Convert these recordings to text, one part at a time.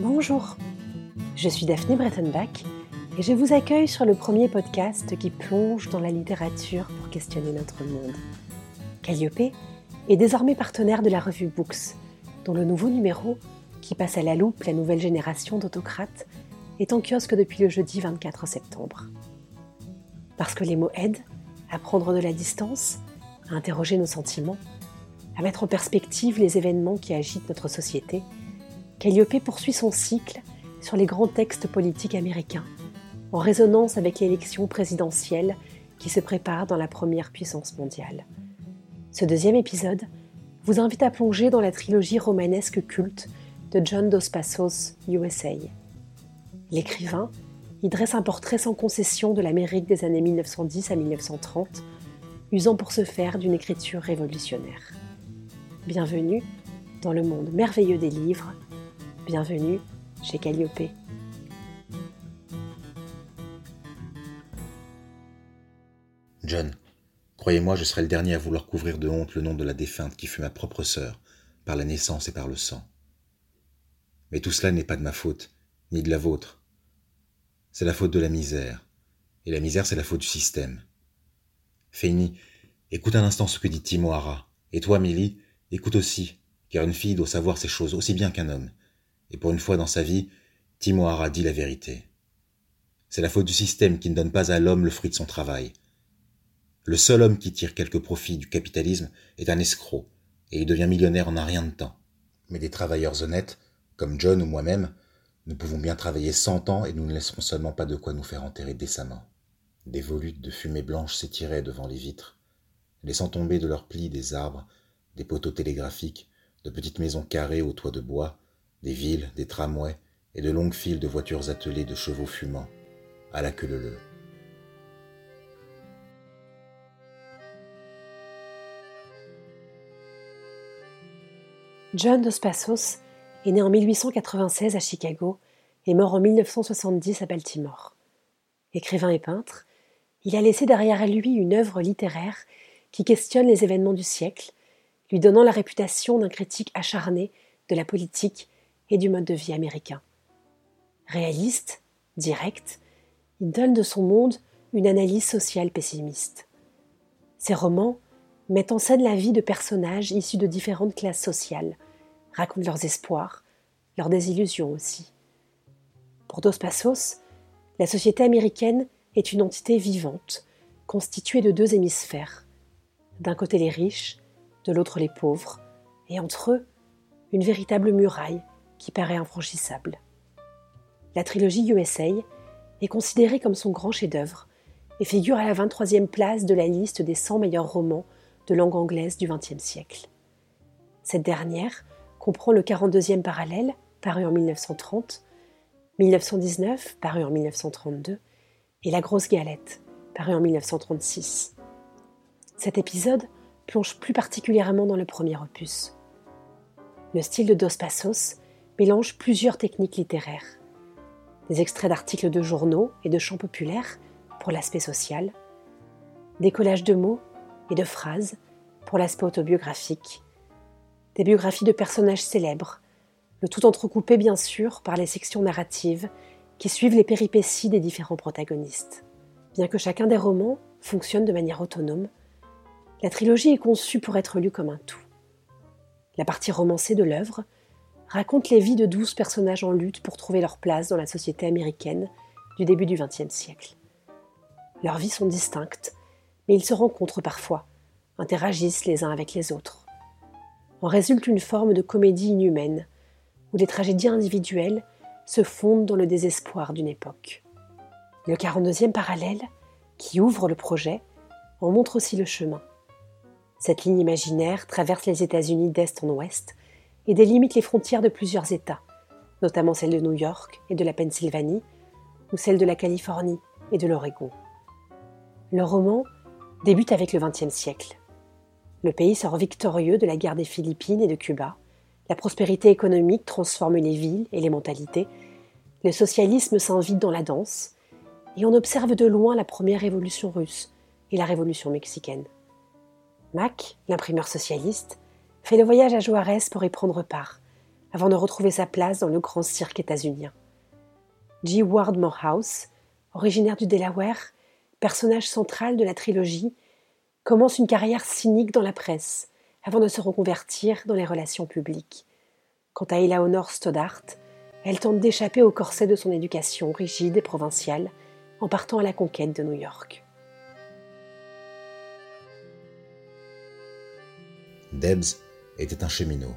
Bonjour, je suis Daphné Brettenbach et je vous accueille sur le premier podcast qui plonge dans la littérature pour questionner notre monde. Calliope est désormais partenaire de la revue Books, dont le nouveau numéro, qui passe à la loupe la nouvelle génération d'autocrates, est en kiosque depuis le jeudi 24 septembre. Parce que les mots aident à prendre de la distance, à interroger nos sentiments, à mettre en perspective les événements qui agitent notre société, Calliope poursuit son cycle sur les grands textes politiques américains, en résonance avec l'élection présidentielle qui se prépare dans la première puissance mondiale. Ce deuxième épisode vous invite à plonger dans la trilogie romanesque culte de John Dos Passos, USA. L'écrivain y dresse un portrait sans concession de l'Amérique des années 1910 à 1930, usant pour ce faire d'une écriture révolutionnaire. Bienvenue dans le monde merveilleux des livres, bienvenue chez Calliope. John, croyez-moi, je serai le dernier à vouloir couvrir de honte le nom de la défunte qui fut ma propre sœur, par la naissance et par le sang. Mais tout cela n'est pas de ma faute, ni de la vôtre. C'est la faute de la misère. Et la misère, c'est la faute du système. Féini, écoute un instant ce que dit Timo Hara. Et toi, Milly, écoute aussi, car une fille doit savoir ces choses aussi bien qu'un homme. Et pour une fois dans sa vie, Timo Hara dit la vérité. C'est la faute du système qui ne donne pas à l'homme le fruit de son travail. Le seul homme qui tire quelque profit du capitalisme est un escroc, et il devient millionnaire en un rien de temps. Mais des travailleurs honnêtes, comme John ou moi-même, nous pouvons bien travailler cent ans et nous ne laisserons seulement pas de quoi nous faire enterrer décemment. Des volutes de fumée blanche s'étiraient devant les vitres, laissant tomber de leurs plis des arbres, des poteaux télégraphiques, de petites maisons carrées aux toits de bois, des villes, des tramways et de longues files de voitures attelées de chevaux fumants, à la queue leu. John Dos Passos est né en 1896 à Chicago et mort en 1970 à Baltimore. Écrivain et peintre, il a laissé derrière lui une œuvre littéraire qui questionne les événements du siècle, lui donnant la réputation d'un critique acharné de la politique et du mode de vie américain. Réaliste, direct, il donne de son monde une analyse sociale pessimiste. Ses romans mettent en scène la vie de personnages issus de différentes classes sociales, racontent leurs espoirs, leurs désillusions aussi. Pour Dos Passos, la société américaine est une entité vivante, constituée de deux hémisphères. D'un côté les riches, de l'autre les pauvres, et entre eux, une véritable muraille qui paraît infranchissable. La trilogie USA est considérée comme son grand chef-d'œuvre et figure à la 23e place de la liste des 100 meilleurs romans de langue anglaise du XXe siècle. Cette dernière comprend le 42e parallèle, paru en 1930, 1919, paru en 1932, et La Grosse Galette, paru en 1936. Cet épisode plonge plus particulièrement dans le premier opus. Le style de Dos Passos mélange plusieurs techniques littéraires. Des extraits d'articles de journaux et de chants populaires pour l'aspect social, des collages de mots et de phrases pour l'aspect autobiographique, des biographies de personnages célèbres, le tout entrecoupé bien sûr par les sections narratives qui suivent les péripéties des différents protagonistes. Bien que chacun des romans fonctionne de manière autonome, la trilogie est conçue pour être lue comme un tout. La partie romancée de l'œuvre raconte les vies de douze personnages en lutte pour trouver leur place dans la société américaine du début du XXe siècle. Leurs vies sont distinctes, mais ils se rencontrent parfois, interagissent les uns avec les autres. En résulte une forme de comédie inhumaine, où les tragédies individuelles se fondent dans le désespoir d'une époque. Le 42e parallèle, qui ouvre le projet, en montre aussi le chemin. Cette ligne imaginaire traverse les États-Unis d'est en ouest et délimite les frontières de plusieurs États, notamment celles de New York et de la Pennsylvanie, ou celles de la Californie et de l'Oregon. Le roman débute avec le XXe siècle. Le pays sort victorieux de la guerre des Philippines et de Cuba. La prospérité économique transforme les villes et les mentalités. Le socialisme s'invite dans la danse. Et on observe de loin la première révolution russe et la révolution mexicaine. Mac, l'imprimeur socialiste, fait le voyage à Juarez pour y prendre part, avant de retrouver sa place dans le grand cirque états-unien. G. Ward Morehouse, originaire du Delaware, personnage central de la trilogie, commence une carrière cynique dans la presse avant de se reconvertir dans les relations publiques. Quant à Eleanor Stoddart, elle tente d'échapper au corset de son éducation rigide et provinciale en partant à la conquête de New York. Debs était un cheminot.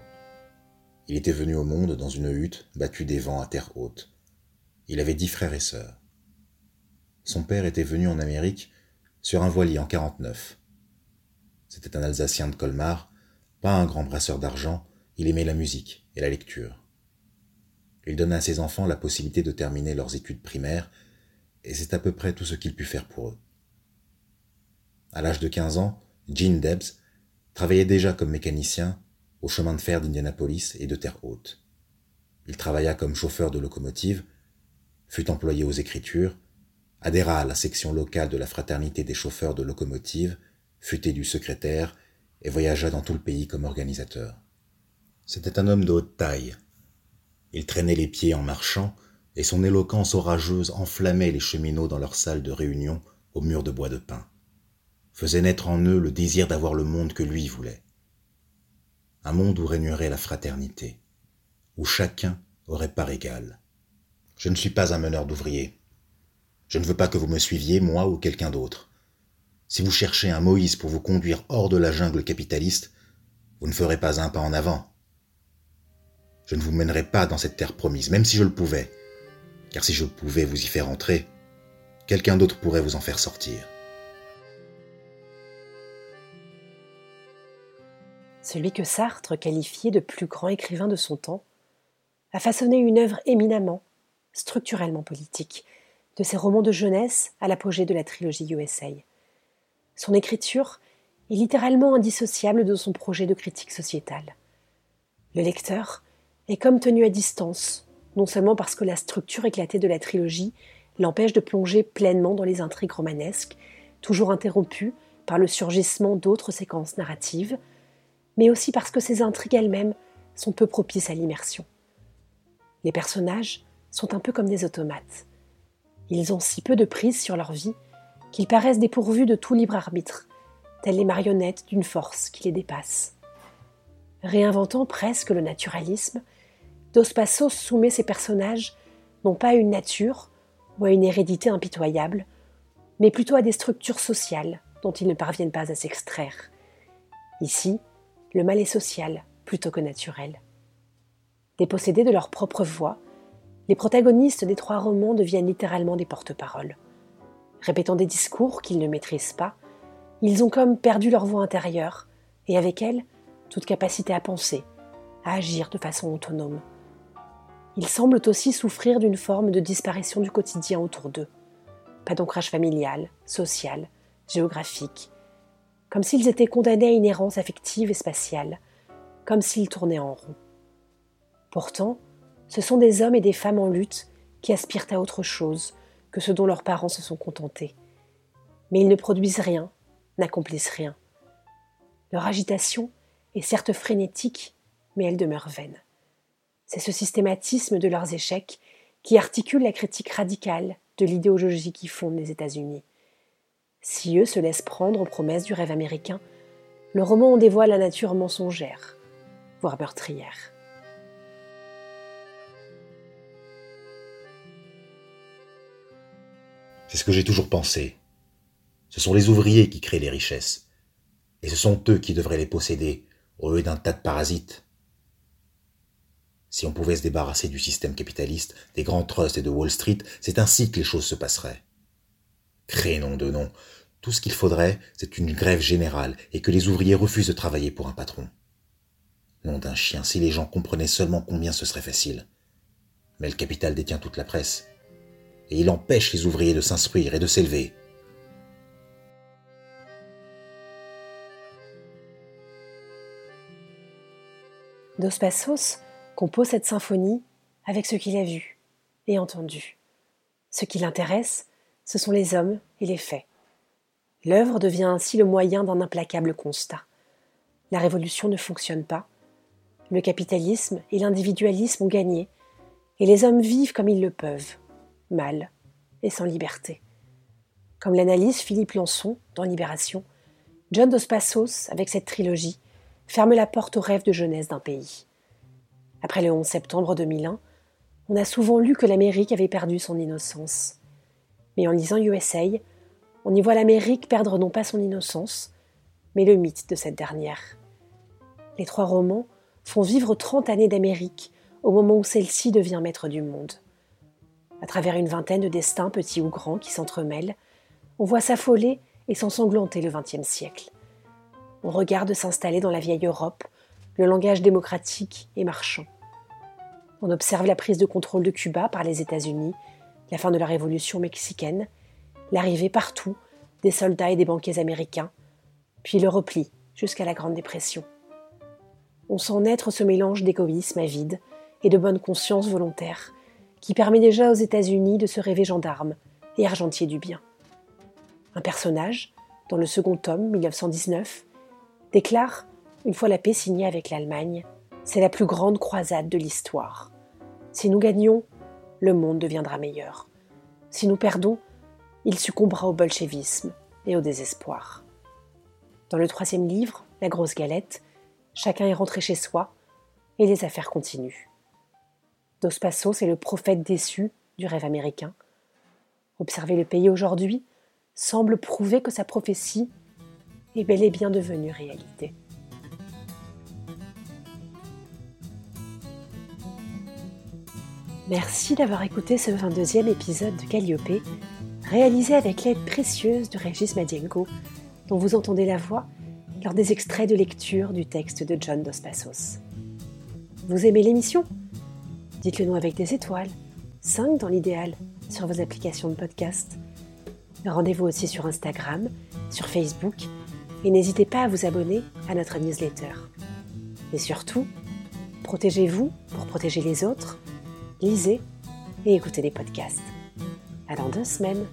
Il était venu au monde dans une hutte battue des vents à terre haute. Il avait dix frères et sœurs. Son père était venu en Amérique sur un voilier en 49. C'était un Alsacien de Colmar, pas un grand brasseur d'argent, il aimait la musique et la lecture. Il donna à ses enfants la possibilité de terminer leurs études primaires, et c'est à peu près tout ce qu'il put faire pour eux. À l'âge de 15 ans, Gene Debs travaillait déjà comme mécanicien au chemin de fer d'Indianapolis et de Terre Haute. Il travailla comme chauffeur de locomotive, fut employé aux écritures, adhéra à la section locale de la fraternité des chauffeurs de locomotive, fut élu secrétaire et voyagea dans tout le pays comme organisateur. C'était un homme de haute taille. Il traînait les pieds en marchant, et son éloquence orageuse enflammait les cheminots dans leur salle de réunion au mur de bois de pin, faisait naître en eux le désir d'avoir le monde que lui voulait. Un monde où régnerait la fraternité, où chacun aurait part égale. Je ne suis pas un meneur d'ouvriers. Je ne veux pas que vous me suiviez, moi ou quelqu'un d'autre. Si vous cherchez un Moïse pour vous conduire hors de la jungle capitaliste, vous ne ferez pas un pas en avant. Je ne vous mènerai pas dans cette terre promise, même si je le pouvais. Car si je pouvais vous y faire entrer, quelqu'un d'autre pourrait vous en faire sortir. Celui que Sartre qualifiait de plus grand écrivain de son temps a façonné une œuvre éminemment, structurellement politique, de ses romans de jeunesse à l'apogée de la trilogie USA. Son écriture est littéralement indissociable de son projet de critique sociétale. Le lecteur est comme tenu à distance, non seulement parce que la structure éclatée de la trilogie l'empêche de plonger pleinement dans les intrigues romanesques, toujours interrompues par le surgissement d'autres séquences narratives, mais aussi parce que ces intrigues elles-mêmes sont peu propices à l'immersion. Les personnages sont un peu comme des automates. Ils ont si peu de prise sur leur vie qu'ils paraissent dépourvus de tout libre arbitre, tels les marionnettes d'une force qui les dépasse. Réinventant presque le naturalisme, Dos Passos soumet ses personnages non pas à une nature ou à une hérédité impitoyable, mais plutôt à des structures sociales dont ils ne parviennent pas à s'extraire. Ici, le mal est social plutôt que naturel. Dépossédés de leur propre voix, les protagonistes des trois romans deviennent littéralement des porte-paroles répétant des discours qu'ils ne maîtrisent pas, ils ont comme perdu leur voix intérieure, et avec elle, toute capacité à penser, à agir de façon autonome. Ils semblent aussi souffrir d'une forme de disparition du quotidien autour d'eux. Pas d'ancrage familial, social, géographique. Comme s'ils étaient condamnés à une errance affective et spatiale, comme s'ils tournaient en rond. Pourtant, ce sont des hommes et des femmes en lutte qui aspirent à autre chose, que ce dont leurs parents se sont contentés. Mais ils ne produisent rien, n'accomplissent rien. Leur agitation est certes frénétique, mais elle demeure vaine. C'est ce systématisme de leurs échecs qui articule la critique radicale de l'idéologie qui fonde les États-Unis. Si eux se laissent prendre aux promesses du rêve américain, le roman en dévoile la nature mensongère, voire meurtrière. C'est ce que j'ai toujours pensé. Ce sont les ouvriers qui créent les richesses. Et ce sont eux qui devraient les posséder, au lieu d'un tas de parasites. Si on pouvait se débarrasser du système capitaliste, des grands trusts et de Wall Street, c'est ainsi que les choses se passeraient. Crénom de nom. Tout ce qu'il faudrait, c'est une grève générale et que les ouvriers refusent de travailler pour un patron. Nom d'un chien, si les gens comprenaient seulement combien ce serait facile. Mais le capital détient toute la presse et il empêche les ouvriers de s'instruire et de s'élever. Dos Passos compose cette symphonie avec ce qu'il a vu et entendu. Ce qui l'intéresse, ce sont les hommes et les faits. L'œuvre devient ainsi le moyen d'un implacable constat. La révolution ne fonctionne pas. Le capitalisme et l'individualisme ont gagné, et les hommes vivent comme ils le peuvent, mal et sans liberté. Comme l'analyse Philippe Lançon dans Libération, John Dos Passos, avec cette trilogie, ferme la porte aux rêves de jeunesse d'un pays. Après le 11 septembre 2001, on a souvent lu que l'Amérique avait perdu son innocence. Mais en lisant USA, on y voit l'Amérique perdre non pas son innocence, mais le mythe de cette dernière. Les trois romans font vivre trente années d'Amérique au moment où celle-ci devient maître du monde. À travers une vingtaine de destins petits ou grands qui s'entremêlent, on voit s'affoler et s'ensanglanter le XXe siècle. On regarde s'installer dans la vieille Europe le langage démocratique et marchand. On observe la prise de contrôle de Cuba par les États-Unis, la fin de la révolution mexicaine, l'arrivée partout des soldats et des banquiers américains, puis le repli jusqu'à la Grande Dépression. On sent naître ce mélange d'égoïsme avide et de bonne conscience volontaire qui permet déjà aux États-Unis de se rêver gendarme et argentier du bien. Un personnage, dans le second tome, 1919, déclare, une fois la paix signée avec l'Allemagne, c'est la plus grande croisade de l'histoire. Si nous gagnons, le monde deviendra meilleur. Si nous perdons, il succombera au bolchevisme et au désespoir. Dans le troisième livre, La grosse galette, chacun est rentré chez soi et les affaires continuent. Dos Passos est le prophète déçu du rêve américain. Observer le pays aujourd'hui semble prouver que sa prophétie est bel et bien devenue réalité. Merci d'avoir écouté ce 22e épisode de Calliope, réalisé avec l'aide précieuse de Régis Madienko, dont vous entendez la voix lors des extraits de lecture du texte de John Dos Passos. Vous aimez l'émission? Dites-le nous avec des étoiles, 5 dans l'idéal, sur vos applications de podcast. Rendez-vous aussi sur Instagram, sur Facebook, et n'hésitez pas à vous abonner à notre newsletter. Et surtout, protégez-vous pour protéger les autres lisez et écoutez des podcasts. À dans deux semaines.